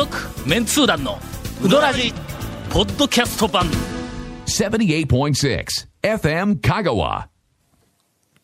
続メンツー団のウドラジポッドキャスト版78.6 FM Kagawa.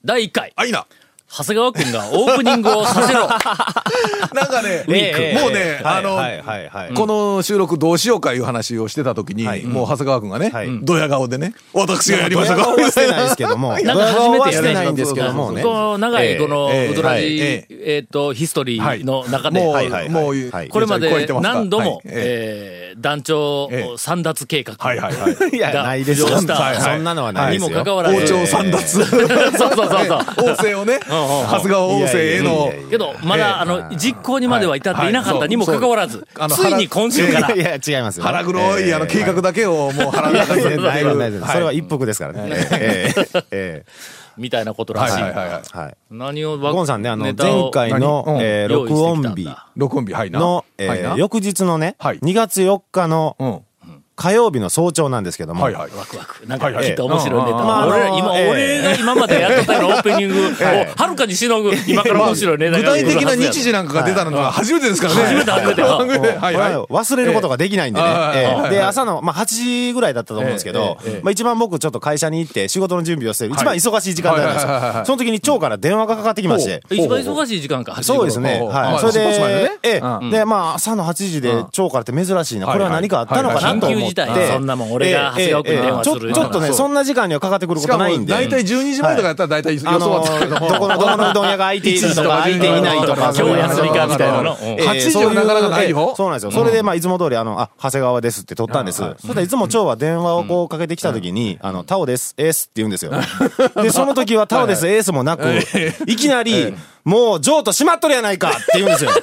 第1回あ、いいな。長谷川君がオープニングをさせろ。なんかね、ええもうね、あの、はいはいはい。この収録どうしようかいう話をしてた時に、はいもう長谷川くんがね、はい。ドヤ顔でね、私がやりましたドヤか？顔はしてないですけども、ドヤなんか初めてやね。してないんですけどもね。この長いこのええ。ウドラジ、ええ。っと、ヒストリーの中で、もう、はいはいはい。もう、はい。これまで何度も、はい。え。えー団長ええ三奪計画。はいはいはい。いや、がないです。よ。浮上したそんなのはないにですよ。もかかわらず、王朝三奪。そうそうそうそう。王政をね、長谷川王政への。けど、まだ、あの、実行にまでは至っていなかった。にもかかわらず、ついに今週から。い、や違いますよ。腹黒い、あの、計画だけをもう腹の中に入れてないですないるです。それは一服ですからね。みたいなことらしい。はいはいはい。何をゴンさんね、あの、前回の何？うん、え録音日録音日、はいな。の、え翌日のね、はい2月4日のうん。火曜日の早朝なんですけども、はいはい。ワクワク。なんかきっと面白いネタ。うんまあ俺ら、今、ええ。俺が今までやってたようなオープニングを、はるかにしのぐ、今から面白いネタ具が体的な日時なんかが出たのは初めてですからね。初めて 初めて。はい。はい。は忘れることができないんでね。で、朝の、まあ、8時ぐらいだったと思うんですけどまあ、一番僕ちょっと会社に行って仕事の準備をしてる、一番忙しい時間帯なんです。よ。その時に町から電話がかかってきまして、一番忙しい時間か、そうですね。はい。まあそれで、ええ。うん。で、まあ、朝の8時で町からって珍しいな。これは何かあったのかなと思って。緊急事態そんなもん俺が長谷川君に電話するちょちょっとね、そんな時間にはかかってくることないんで。大体12時前とかやったら大体予想あのはつくけども。どこの、どこのう どん屋が空いているとか、空いていないとか、今日は休みかみたいなの。えうんえ8時はなかなかないよええそうなんですよ。それで、まあ、いつも通り、あの、あ、長谷川ですって取ったんです。そしたらいつも蝶は電話をこうかけてきた時に、あの、タオです、エースって言うんですよ。で、その時はタオです、エースもなく、いきなり、もう、ジョーと閉まっとるやないかって言うんですよ。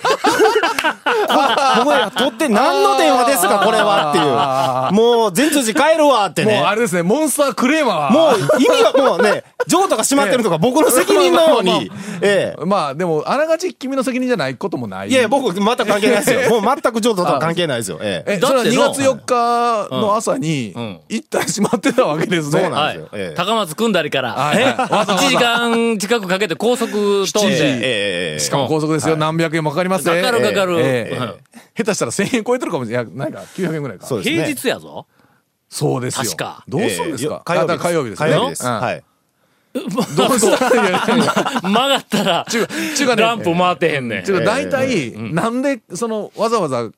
僕が取って何の電話ですか、これはっていう。もう、全通寺帰るわってねもう。あれですね、モンスタークレーマー。もう、意味がもうね、ジョーとか閉まってるとか 僕の責任のように、ええ。まあでも、あながち君の責任じゃないこともない。いやいや、僕、全く関係ないですよ。もう全くジョーとは関係ないですよ。ええ。2だっての？月4日の朝にん、一旦閉まってたわけですね。そうなんはいですよええ。高松組んだりから、えはいはいわざわざ1時間近くかけて高速飛ん7時で、ええ。しかも高速ですよ。何百円もかかりますね。かかるかかるええええうん下手したら1000円超えてるかもしれない。いやないか、900円ぐらいか。そうですね。平日やぞ。そうですよ。確かどうするんですか？火曜日あ火曜日ですね。火曜日です。うんはい。どうしたら曲がったら、ちゅうちゅうかねランプ回ってへんねん。大体、なんで、その、わざわざ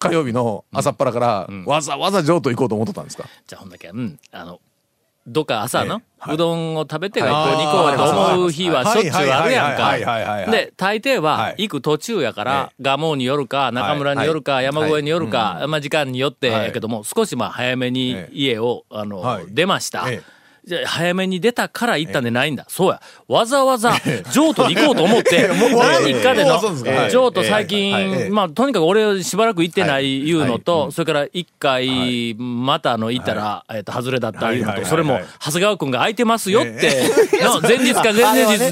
火曜日の朝っぱらから、わざわざ譲渡行こうと思ってたんですかじゃあほんだけ、うん、あの、どっか朝の、はい。うどんを食べて学校に行こうと思う日はしょっちゅうあるやんか。で、大抵ははい。行く途中やから、蒲生によるか、中村によるか、山越えによるか、まあ時間によってやけども、少しまあ早めにええ。家を、あのはい、出ました早めに出たから行ったんでないんだ。そうや。わざわざ、譲渡に行こうと思って、何かでの譲渡最近、まあ、とにかく俺しばらく行ってないい。うのはと、それから一回、またあの、行ったら、えっと、外れだったいうのと、それも、長谷川くんが空いてますよって、の 前日か前々日に言う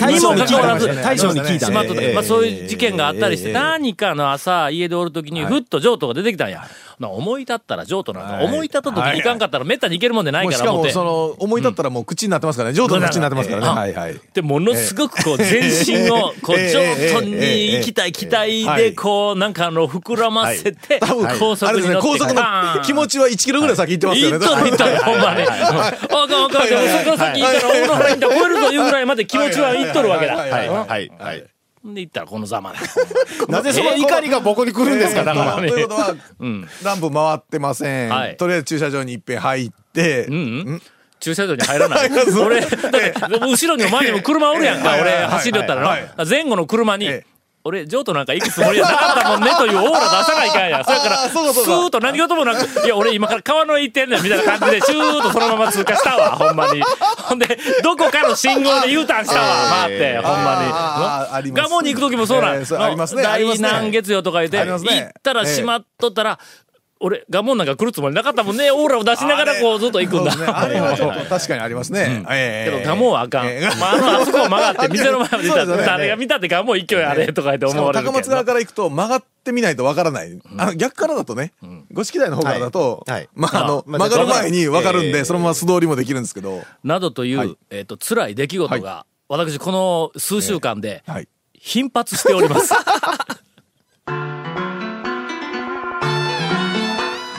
たにもかかわらず。大将に聞いたしまあそういう事件があったりして、ええ何かの朝、家でおるときに、ふっと譲渡が出てきたんや。な思い立ったら譲渡なんか、はい。思い立った時に行かんかったら、めったに行けるもんでないから思って。その、思い立ったらもう口になってますからね。譲渡の口になってますからね。うんはいはい。で、ものすごくこう、全身を、こう、ええ上都に行きたい期待で、こう、なんかあの、膨らませて、高速に乗って、高速の気持ちは1キロぐらい先行ってますよね。行っとる行っとる、ほんまに。あかんあかんあかん、そこ先行ったら、大野原インター超えるというぐらいまで気持ちは行っとるわけだ。はいはい、はい、はい。で、行ったらこのざまだ。なぜその怒りが僕に来るんですか、だから。ということは、ランプ回ってません。はいとりあえず駐車場に一遍入って、うんうん駐車場に入らない。俺、だって後ろにも前にも車おるやんか、俺走りよったらはいな。前後の車にええ、俺、譲渡なんか行くつもりはなかったもんねというオーラ出さないかんや。それから、スかーッと何事もなく、いや、俺今から川の上行ってんねんみたいな感じで、シューッとそのまま通過したわ、ほんまに。ほんで、どこかの信号で U ターンしたわ、回って、ほんまに。ガモに行く時もそうなん。えーそうありますねありますね。第何月よとか言って、行ったら閉まっとったら、俺、ガモンなんか来るつもりなかったもんね。オーラを出しながらこうずっと行くんだ。あれはちょっと 確かにありますね。ええけど、ガモンはあかん。あ、あの、あそこを曲がって、店の前まで行った誰が見たってガモン一挙やれとか言って思われる。高松側から行くと曲がってみないとわからない。あの逆からだとね、五色台の方からだと、曲がる前にわかるんで、ええそのまま素通りもできるんですけど、などという、はいえっ、と、辛い出来事が、私この数週間ではい。頻発しております。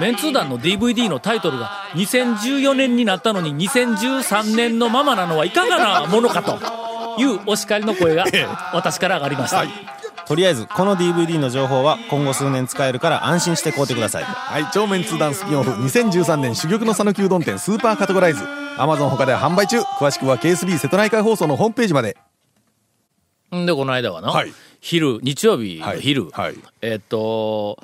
メンツー団の DVD のタイトルが2014年になったのに2013年のままなのはいかがなものかというお叱りの声が 私から上がりました。とりあえずこの DVD の情報は今後数年使えるから安心して買うてください。はい、超メンツー団スピンオフ2013年珠玉の讃岐うどん店スーパーカテゴライズ。Amazon 他で販売中。詳しくは KSB 瀬戸内海放送のホームページまで。んで、この間はの、はい。昼、日曜日の昼、はい。はい。えっと、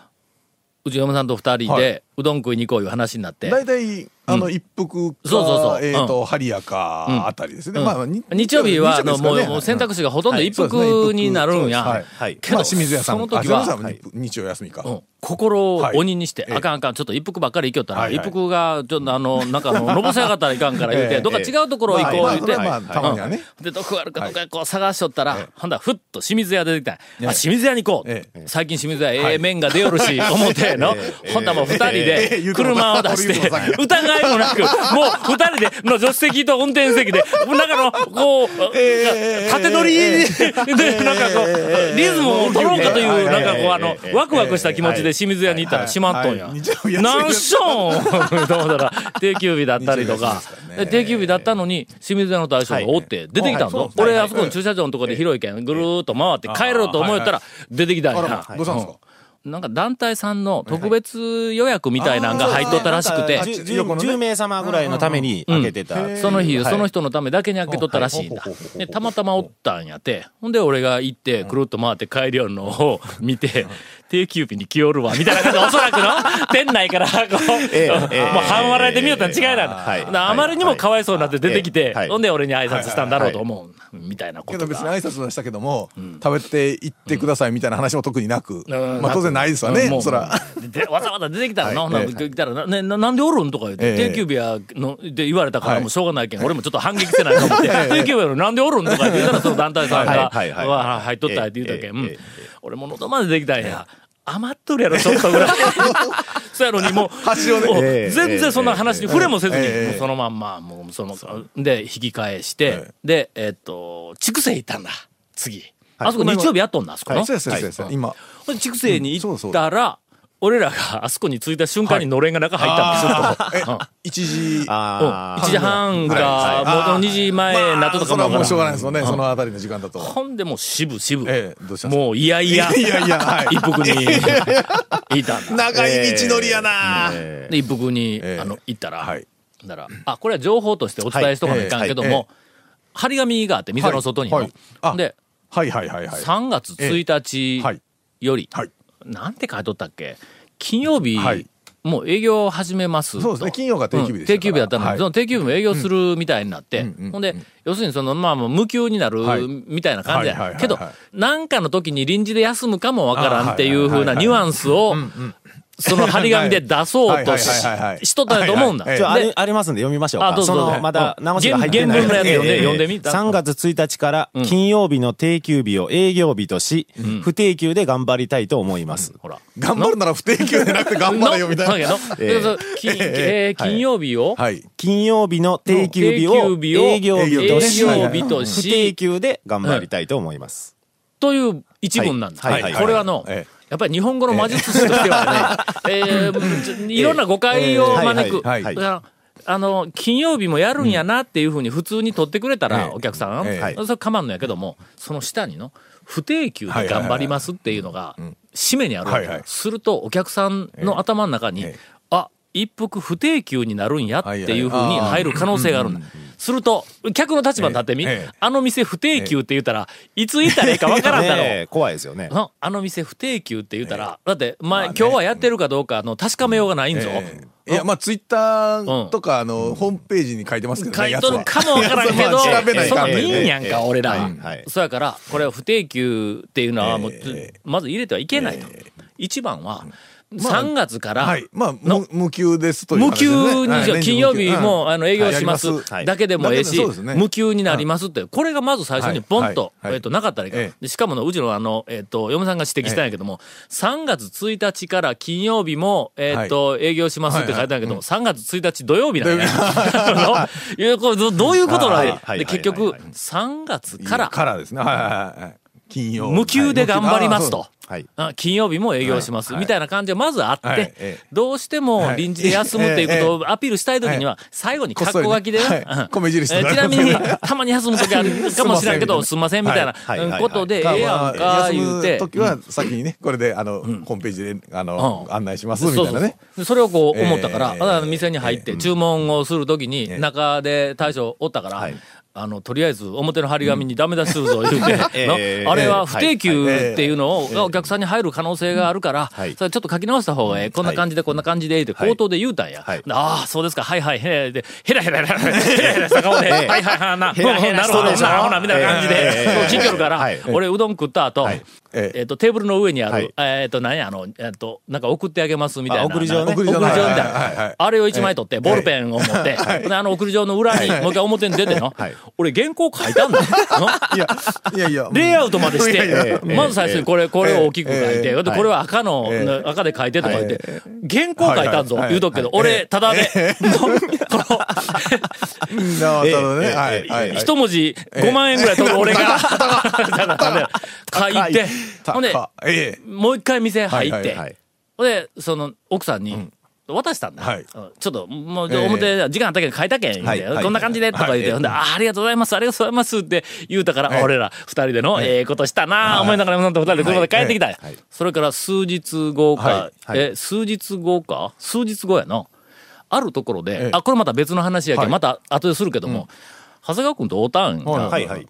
内山さんと二人はでうどん食いに行こういう話になって、大体あの一服かそうそうそう。えっとうハリアかあたりですね。うん。まあに日曜日は、あの、もう、選択肢がほとんど一服になるんや。はい。けど、まあ清水屋さんその時は日日曜休みか。うん。心をはい鬼にして、ええ。あかんあかん、ちょっと一服ばっかり行きよったら、一服が、ちょっとあの、なんかあの、のぼせ上がったらいかんから言うて、ええ。どっか違うところ行こう言うて、で、どこあるかどっかこう探しとったら、ええ。ほんだらふっと清水屋出てきたあ、清水屋に行こう。え最近清水屋ええ麺が出よるし、思っての、ほんだらもう二人ええ。で車を出して疑いもなく、もう二人で、の助手席と運転席で、なんかの、こう、ええ縦乗りで、なんかこう、リズムを取ろうかという、はいなんかこう、はいあの、ワクワクした気持ちで清水屋に行ったら閉まっとんやなんしょんと思ったら、定休日だったりとか。定休日だったのに、清水屋の大将がおって、出てきたんぞ。俺、あそこの駐車場のとこで広いけん、ぐるーっと回って帰ろうと思ったら、出てきたんや。どうしたんですか？うんなんか団体さんの特別予約みたいなんが入っとったらしくて。なんか、じゅ横のね10名様ぐらいのために開けてた、その日、はい。その人のためだけに開けとったらしいんだ。で、たまたまおったんやて。ほんで、俺が行って、くるっと回って帰りよるのを見て、定休日に来よるわ、みたいな感じで、おそらくの、店内から、こう、ええ もう半笑いで見よったん違い。なんだ。あまりにもかわいそうになって出てきてはい、ほんで俺に挨拶したんだろうと思う、みたいなことけど別にが。挨拶はしたけども、食べて行ってくださいみたいな話も特になく、うん。まあ当然ないですわね、もうそら。でわざわざ出てきたらな、はい。ほんな来たらな、ね、ななんでおるんとか言って、ええ。定休日やの、で言われたからはい。もうしょうがないけん、俺もちょっと反撃せないと思って、定休日やのなんでおるんとか言ったら、その団体さんが、はいはいはいわ入っとったって言うたけん、俺も喉までできたんや。余っとるやろ、ちょっとぐらい。そうやのにもう、全然そんな話に触れもせずに、そのまんま、もうその、で、引き返して、えで、えっと、筑西行ったんだ、次。あそこ日曜日やっとんだ、あそこの？今。ほんで筑西に行ったら、俺らがあそこに着いた瞬間にのれん。が中入ったんですよ。え、一時、あ1時半か、はい。もう2時前なっとかもそれはもうしょうがないい。ですもん。ね、そのあたりの時間だと。ほんでもう渋々。ええもういやいや、いやいやはい。一服に。いたんだ。長い道のりやな、えで、一服に、ええ。あの、行ったら、はい。だから、あ、これは情報としてお伝えしとかないかんけども、はい。え張り紙があって、店の外にの。はい。はい。あで、はいはいはいはい。3月1日はいより、はい。なんて書いとったっけ？金曜日、はい。もう営業を始めますと。そうですね。金曜が定休日で定休日だったの。に、はい。その定休日も営業するみたいになって、うん。うん。ほんで、要するにその、まあ、もう無給になるはい。みたいな感じや、はいけど、なんかの時に臨時で休むかもわからんっていう風なニュアンスを、その張り紙で出そうとししとったんやと思うんだ。あでれありますんで読みましょうか。あどうぞまだうん直しが入ってない。原文のやつ読んでええ読んでみ。3月1日から金曜日の定休日を営業日とし、不定休で頑張りたいと思います。ほら。頑張るなら不定休でなくて頑張れよみたいな。金曜日を、はい。金曜日の定休日を営業日とし、不定休で頑張りたいと思います。という一文なんだ。はい。はい。はいこれはの、ええやっぱり日本語の魔術師としてはね、えーいろんな誤解を招く。あの、金曜日もやるんやなっていうふうに普通に取ってくれたら、ええお客さん、えそれ構わんのやけども、その下にの、不定休で頑張りますっていうのが、締めにあるわけ、すると、お客さんの頭の中に、ええあ、一服不定休になるんやっていうふうに入る可能性があるんだ。すると、客の立場に立ってみ、あの店不定休って言ったら、いつ行ったらいいかわからんだろう。怖いですよね。なあの店不定休って言ったら、だって、まあ、今日はやってるかどうかの確かめようがないんぞ。ええ。いや、まあ、ツイッターとか、あの、ホームページに書いてますけどね。書いとるかもわからんけど、そんねいいんやんか、俺ら。そやから、これは不定休っていうのはもう、ええ。まず入れてはいけないと。一番は、3月から、はい。まあ、の。無無給ですという無話ですね。給に、はい。じゃあ金曜日も、あの営業しますだけでもええし、無給になりますって、これがまず最初にポンと、えっと、なかったらいいか。んええ。でしかもの、うちのあの、えっと、嫁さんが指摘したんやけども、3月1日から金曜日も、えっと、営業しますって書いてあるけども、3月1日土曜日なんや。どどういうことなの？はい。はい。はい。で、結局、はい。はい。3月か。からら、からですね。はいはいはいはい。金曜。無給で頑張りますと。はい。金曜日も営業します、はい。みたいな感じがまずあって、どうしてもはい。臨時で休むっていうことをアピールしたいときには、最後に格好書きでね、米印ちなみに、たまに休むときあるかもしれんけど、すん。ませんみたいなことで、ええやまあんか、言うて。時は先にね、これで、あの、ホームページで、あの、うん。案内します、みたいなね。そうそれをこう思ったから、店に入って注文をするときに、え中で大将おったから、はい。あの、とりあえず表の張り紙にダメ出しするぞ言うて、あれは不定休はい。っていうのを、お客さんに入る可能性があるから、はい。それちょっと書き直した方がええ。こんな感じで、こんな感じで、って口頭で言うたんや。はい。ああ、そうですか、はいはい、へえ、で、ヘラヘラヘラヘラヘラヘラした顔で、はいはいはい、な、ヘラヘラなるほど、なほな、みたいな感じで、聞いてるから。はい、俺うどん食った後、はいええ。と、テーブルの上にあはい。る、えっと、何や、あの、えっと、なんか送ってあげますみたいな。あ送り状ね。送り状みたいな。いあれを一枚取って、ボールペンを持って、であの送り状の裏に、もう一回表に出てのはい。俺原稿書いたんだよ。いや、いやいや。レイアウトまでして、まず最初にこれ、これを大きく書いて、これは赤のえ、赤で書いてとか言って、原稿書いたんぞ言うとくけど、俺、ただで、一文字5万円ぐらい取る俺が、書いて、ほんで、高えもう一回店入って。ほんで、その、奥さんに、渡したんだ。はい。うん。ちょっと、もう、ええ。表で時間あったけど書いたけん、はいはい。こんな感じで、とか言って、はいほんで、ありがとうございます、ありがとうございますって言うたから、ええ。俺ら二人での、ええ。ことしたなあ思いながら、なんと二人で車で帰ってきたそれから数日後か、え、数日後か？数日後やな。あるところで、ええ。あ、これまた別の話やけど、はい。また後でするけども、長谷川君と会うたんや。はいはい。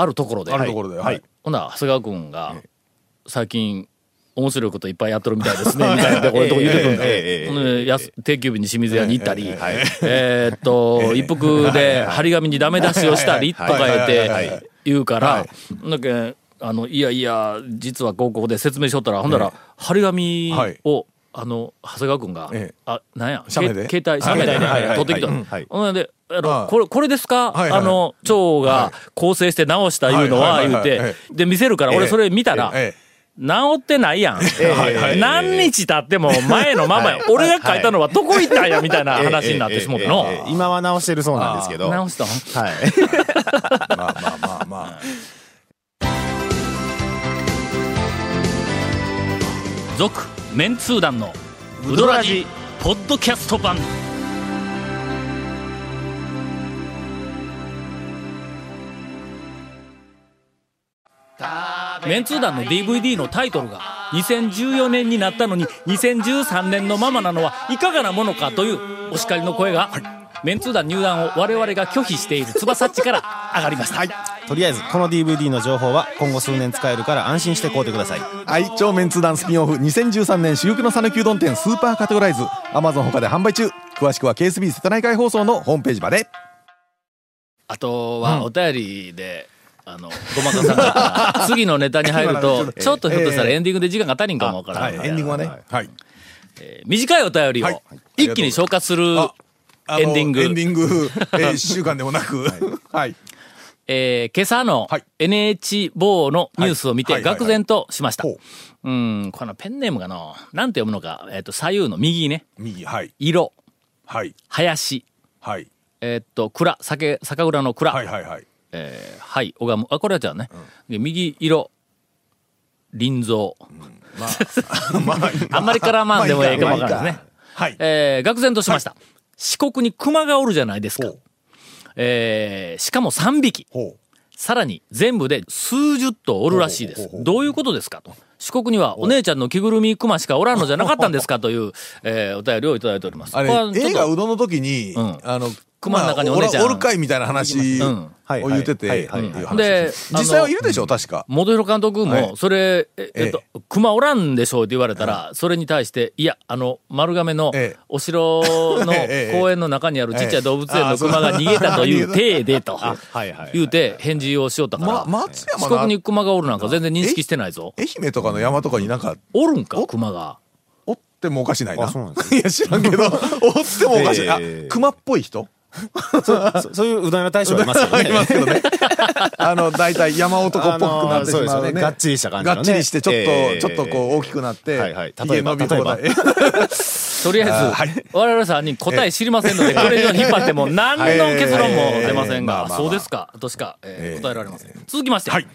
あるところで。あるところで。はい。ほんなら、長谷川君が、最近、面白いこといっぱいやってるみたいですね、みたいなところ言ってくるんで。定休日に清水屋に行ったり、ええーっと、一服で張り紙にダメ出しをしたりとか言って言うからは、だけんあの、いやいや、実はこうこうで説明しとったら、ほんなら、張り紙を、あの、長谷川君がええ、あ、なんや、携帯、写メで？はいはいはい。撮ってきた。はい。はいで、これ、これですか？はいはいあの、蝶が構成して直したいうのは、はいはいはい言うはいて、で、見せるから、俺それ見たら、え治ってないやん。はいはい 何日経っても前のままや。俺が書いたのはどこ行ったんや？みたいな話になってしもっての。ええええええ。今は直してるそうなんですけど。直したん？はい。え まあまあまあまあ。続、メンツー団のウドラジ、ポッドキャスト版。メンツー団の DVD のタイトルが2014年になったのに2013年のままなのはいかがなものかというお叱りの声が、メンツー団入団を我々が拒否している翼っちから上がりました。とりあえず、この DVD の情報は今後数年使えるから安心して買うてください。はい、超メンツ団スピンオフ2013年珠玉の讃岐うどん店スーパーカテゴライズ。Amazon 他で販売中。詳しくは KSB 瀬戸内海放送のホームページまで。あとはお便りで、あの、ごまかさんから、次のネタに入ると、ちょっとひょっとしたらエンディングで時間が足りんかもわからん。はい。エンディングはね。はいえー短いお便りをはい。一気に消化する、エンディング。エンディング、えー、一週間でもなく。はい。えー今朝のはい。NH 某のニュースを見てはい。はい。はい愕然としました。ほう。うん、このペンネームがの、なんて読むのか、えっ、と、左右の右ね、右はい。色、はい。林、はい。えっ、と、蔵、酒、酒蔵の蔵、はいはいはい。えーはい、拝む。あ、これはじゃあね。で右色、林蔵。まあ あんまり絡まんでもええかもわからないですね。はい。えー、愕然としました。四国に熊がおるじゃないですか。えー、しかも3匹。さらに全部で数十頭おるらしいですどういうことですかと。四国にはお姉ちゃんの着ぐるみ熊しかおらんのじゃなかったんですか？という、えー、お便りをいただいております。あれ映画うどんの時に、うん。あの熊の中にお姉ちゃんまあおるかいみたいな話を言ってて、で実際はいるでしょ確か。元弘監督はい。も、それ、ええっと、熊おらんでしょうって言われたら、それに対して、いや、あの、丸亀のええ。お城の ええ公園の中にあるちっちゃい動物園ええの熊が逃げたという体でと。言うて返事をしよったか。ら、四の国に熊がおるなんか全然認識してないぞ。愛媛とかの山とかになんかおるんか、熊が。おっってもおかしないな。あそうなんです いや、知らんけど、おってもおかしい。あええ、熊っぽい人？そそういううどん屋大将いますよあね。りますけどね。あの、大体山男っぽくなってしまうあのーそうですよね。ねがっちりした感じのね。がっちりして、ちょっと、ええちょっとこう大きくなって、はいはい。ひげ伸び放題。とりあえず、あはい。我々さんに答え知りませんので、これ以上に引っ張っても何の結論も出ませんが、そうですか、としか、えーええ答えられません。続きまして、はい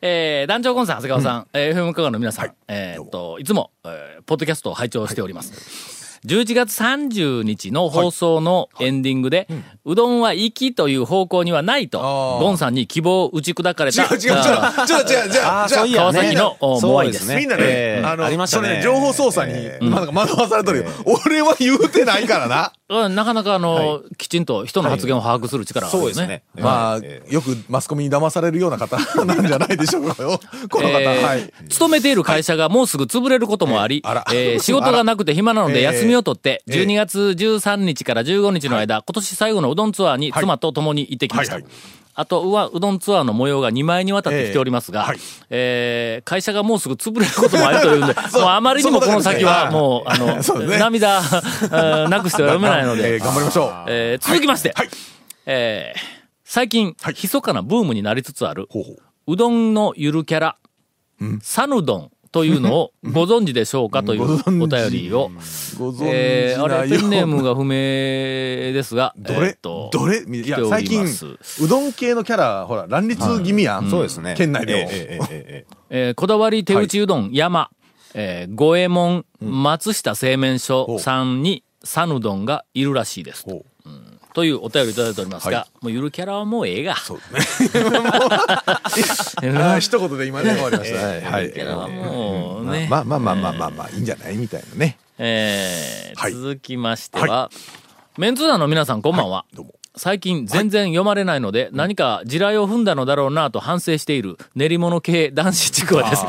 えー団長コンさん、長谷川さん、えー FM 香川の皆さん、えーっと、いつも、えーポッドキャストを拝聴しております。11月30日の放送のエンディングで、うどんは粋という方向にはないと、ゴンさんに希望を打ち砕かれた、違う違う違う。あー。ちょっと違う違う。じゃあ、じゃあそう川崎のおモアイですみんなね、ええあの、ありましたね。それね、情報操作に、なんか惑わされとるよ。俺は言うてないからな。うんなかなかあの、きちんと人の発言を把握する力があるよね。そうですね。まあ、えよくマスコミに騙されるような方 なんじゃないでしょうかよ。この方。えーはい。勤めている会社がもうすぐ潰れることもあり、あらえー 仕事がなくて暇なので休みを取って、えー12月13日から15日の間、今年最後のうどんツアーに妻と共に行ってきました。はいはいあとは、うどんツアーの模様が2枚にわたってきておりますが、えーはい。えー会社がもうすぐ潰れることもあるというんで、もうあまりにもこの先はもう、あの、ね。涙、なくしては読めないのえでー、頑張りましょう。えー続きまして、はい。えー最近、はい。密かなブームになりつつある、ほうほう。うどんのゆるキャラ、サヌドンというのをご存知でしょうかという お便りを。ご存えー、あれ、ペンネームが不明ですが、どれ、えー、とどれ？いや、最近、うどん系のキャラ、ほら、乱立気味やん。はいうん、そうですね。県内でも。えー、えー、えー、こだわり手打ちうどん、はい、山、えー、五右衛門、松下製麺所さんに、サヌどんがいるらしいです。というお便りいただいておりますが、はもうゆるキャラはもうええが。そうですね。あー一言で今ね、終わりました。はい。ゆるキャラはもうね。まあまあまあまあまあまあ、いいんじゃないみたいなね。えーはい続きましては、メンツー団の皆さんこんばんは。どうも。最近全然読まれないので、何か地雷を踏んだのだろうなと反省している練り物系男子ちくわです。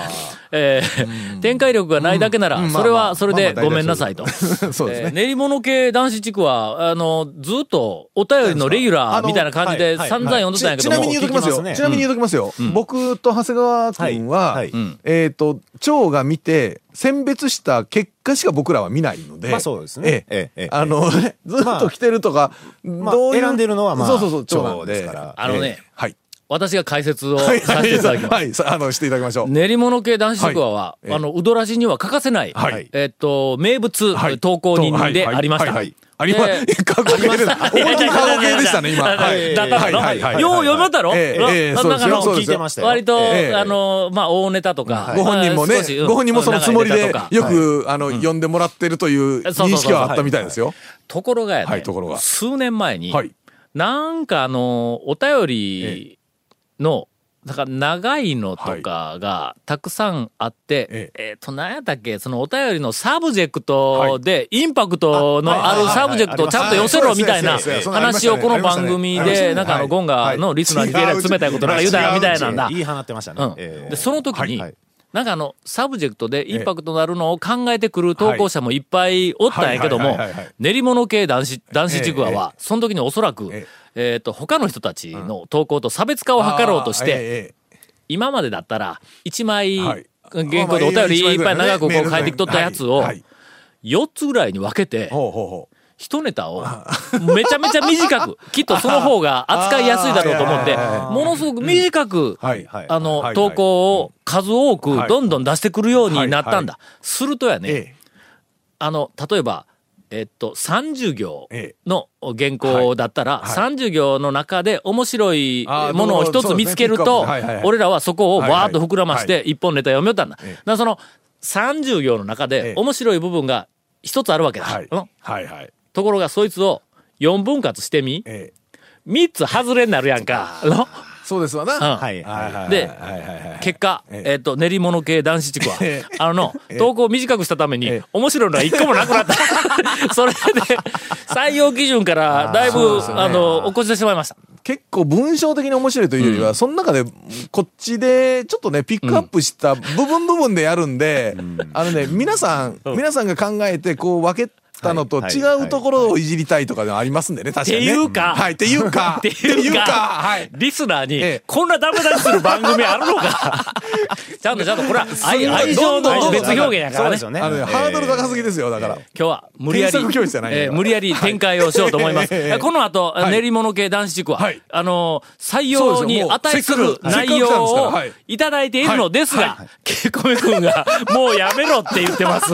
えー展開力がないだけなら、うん。それはそれでごめんなさいと。そうですね。えー練り物系男子地区は、あの、ずっとお便りのレギュラーみたいな感じで散々読んでたんやけどもちちなみに言うときますよ。ちなみに言うときますよ。僕と長谷川君ははいはい、えっと、蝶が見て、選別した結果しか僕らは見ないので。まあそうですね。ええ。ええええ。あの、ずっと来てるとか、まあどう選んでるのはまあそうそうそう、蝶で。ですから。あのねええ。はい。私が解説をさはい、せていただきます。はい、さ あの、していただきましょう。練り物系男子ちくわは、あの、うどらじには欠かせない、はい。えっと、名物、はい。投稿人でありました。はい。はい。はいありま。過去形でした。思いっきり過去形でしたね、今。だはい。だからの、はい。はい。はい。よう読めたろ、ええそうしたよ。割と、ええ。あの、まあ、大ネタとか。ご本人もねご本人もそのつもりでよく、あの、呼んでもらってるという認識はあったみたいですよ。ところがやね、はい。ところが。数年前に、はい。なんかあの、お便りの、だから長いのとかがたくさんあって、ええ。っ、と、何やったっけ、そのお便りのサブジェクトで、インパクトのあるサブジェクトをちゃんと寄せろみたいな話をこの番組で、なんかあの、ゴンガのリスナーに冷たいことなんか言うたみたいなんだ。言い放ってましたね。うん。ええ。で、その時に、はいなんかあの、サブジェクトでインパクトのあるのを考えてくる投稿者もいっぱいおったんやけども練り物系男子、男子ちくわは、その時におそらくえ、え。っと、他の人たちの投稿と差別化を図ろうとして、今までだったら、1枚、はい。原稿でお便りいっぱい長くこう書いてきとったやつをはい。はい、4つぐらいに分けて。一ネタをめちゃめちゃ短く、きっとその方が扱いやすいだろうと思ってものすごく短く、あの、はい投稿を数多くはい。どんどん出してくるようになったんだ。はするとやね、えあの、例えば、えっと、30行えの原稿だったら、はい。30行の中で面白いものを一つ見つけると俺らはそこをわーっと膨らまして一本ネタ読みよったんだ。だその30行の中ええ。で面白い部分が一つあるわけだ。はい。うん。はいはい。ところがそいつを4分割してみ、ええ。3つ外れになるやんか。の？そうですわな。うんはいはいはい。で。結果、えええっ、と、練り物系男子地区はえ、あのの、投稿を短くしたためにええ、面白いのは一個もなくなった。それで、採用基準からだいぶ、あの、起こしてしまいました。結構文章的に面白いというよりは、その中で、こっちで、ちょっとね、ピックアップした部分部分でやるんで、あのね、皆さん、皆さんが考えて、こう分けたのとはい違うところをいじりたいとかでもありますんでね、確かにね。っていうか。はい、っていうか、っていうか、はい。リスナーに、ええ。こんなダメ出しする番組あるのか？ちゃんとちゃんとこれは愛愛情の別表現やからね。そうですよね。ハードル高すぎですよ、だから。今日は無理やり、えー無理やり展開をしようと思います。ええ。この後、はい。練り物系男子塾は、はい。あのー採用に値する内容をはい。いただいているのですはい。が、ケイコメ君が、もうやめろって言ってます。